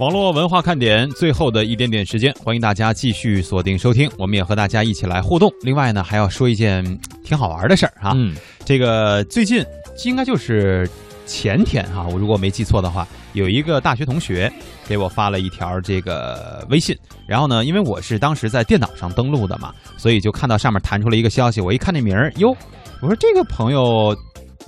网络文化看点最后的一点点时间，欢迎大家继续锁定收听，我们也和大家一起来互动。另外呢，还要说一件挺好玩的事儿哈，嗯，这个最近应该就是前天哈，我如果没记错的话，有一个大学同学给我发了一条这个微信，然后呢，因为我是当时在电脑上登录的嘛，所以就看到上面弹出了一个消息，我一看这名儿，哟，我说这个朋友。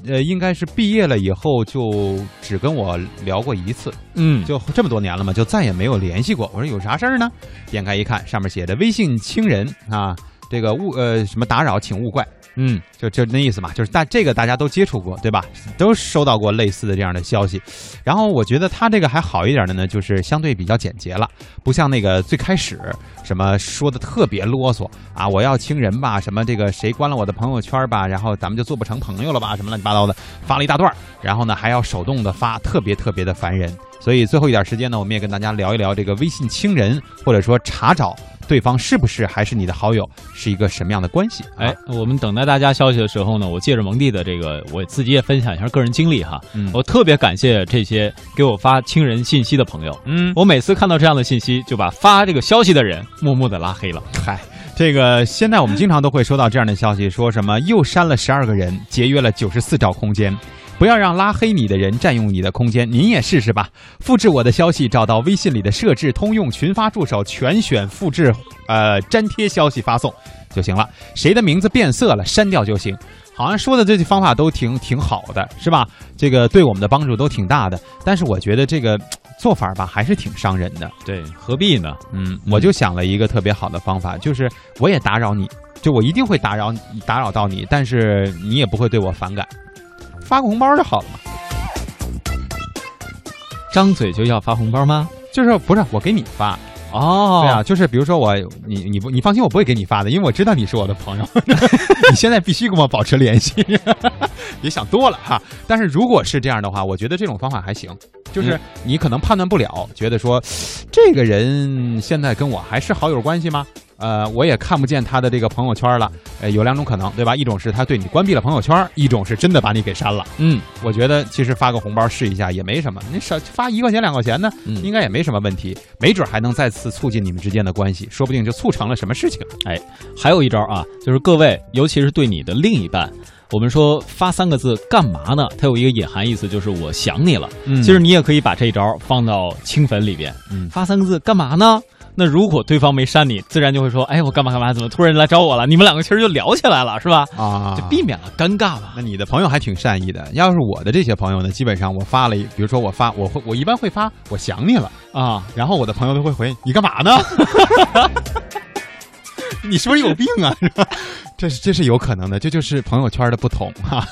呃，应该是毕业了以后就只跟我聊过一次，嗯，就这么多年了嘛，就再也没有联系过。我说有啥事儿呢？点开一看，上面写着“微信亲人”啊，这个勿呃什么打扰，请勿怪。嗯，就就那意思嘛，就是大这个大家都接触过，对吧？都收到过类似的这样的消息。然后我觉得他这个还好一点的呢，就是相对比较简洁了，不像那个最开始什么说的特别啰嗦啊，我要亲人吧，什么这个谁关了我的朋友圈吧，然后咱们就做不成朋友了吧，什么乱七八糟的，发了一大段，然后呢还要手动的发，特别特别的烦人。所以最后一点时间呢，我们也跟大家聊一聊这个微信亲人，或者说查找。对方是不是还是你的好友，是一个什么样的关系？哎，我们等待大家消息的时候呢，我借着蒙蒂的这个，我自己也分享一下个人经历哈。嗯，我特别感谢这些给我发亲人信息的朋友。嗯，我每次看到这样的信息，就把发这个消息的人默默的拉黑了。嗨，这个现在我们经常都会收到这样的消息，说什么又删了十二个人，节约了九十四兆空间。不要让拉黑你的人占用你的空间，您也试试吧。复制我的消息，找到微信里的设置、通用、群发助手，全选复制，呃，粘贴消息发送就行了。谁的名字变色了，删掉就行。好像说的这些方法都挺挺好的，是吧？这个对我们的帮助都挺大的。但是我觉得这个做法吧，还是挺伤人的。对，何必呢？嗯，我就想了一个特别好的方法，就是我也打扰你，就我一定会打扰你打扰到你，但是你也不会对我反感。发个红包就好了嘛，张嘴就要发红包吗？就是不是我给你发哦？对啊，就是比如说我你你不你放心，我不会给你发的，因为我知道你是我的朋友，你现在必须跟我保持联系。别想多了哈，但是如果是这样的话，我觉得这种方法还行，就是你可能判断不了，觉得说这个人现在跟我还是好友关系吗？呃，我也看不见他的这个朋友圈了。呃，有两种可能，对吧？一种是他对你关闭了朋友圈，一种是真的把你给删了。嗯，我觉得其实发个红包试一下也没什么，你少发一块钱两块钱呢，应该也没什么问题，没准还能再次促进你们之间的关系，说不定就促成了什么事情。哎，还有一招啊，就是各位，尤其是对你的另一半，我们说发三个字干嘛呢？它有一个隐含意思，就是我想你了。嗯，其实你也可以把这一招放到清粉里边。嗯，发三个字干嘛呢？那如果对方没删你，自然就会说：“哎，我干嘛干嘛？怎么突然来找我了？”你们两个其实就聊起来了，是吧？啊，就避免了尴尬嘛。那你的朋友还挺善意的。要是我的这些朋友呢，基本上我发了，比如说我发，我会我一般会发“我想你了”啊，然后我的朋友都会回：“你干嘛呢？你是不是有病啊？” 这是这是有可能的，这就是朋友圈的不同哈。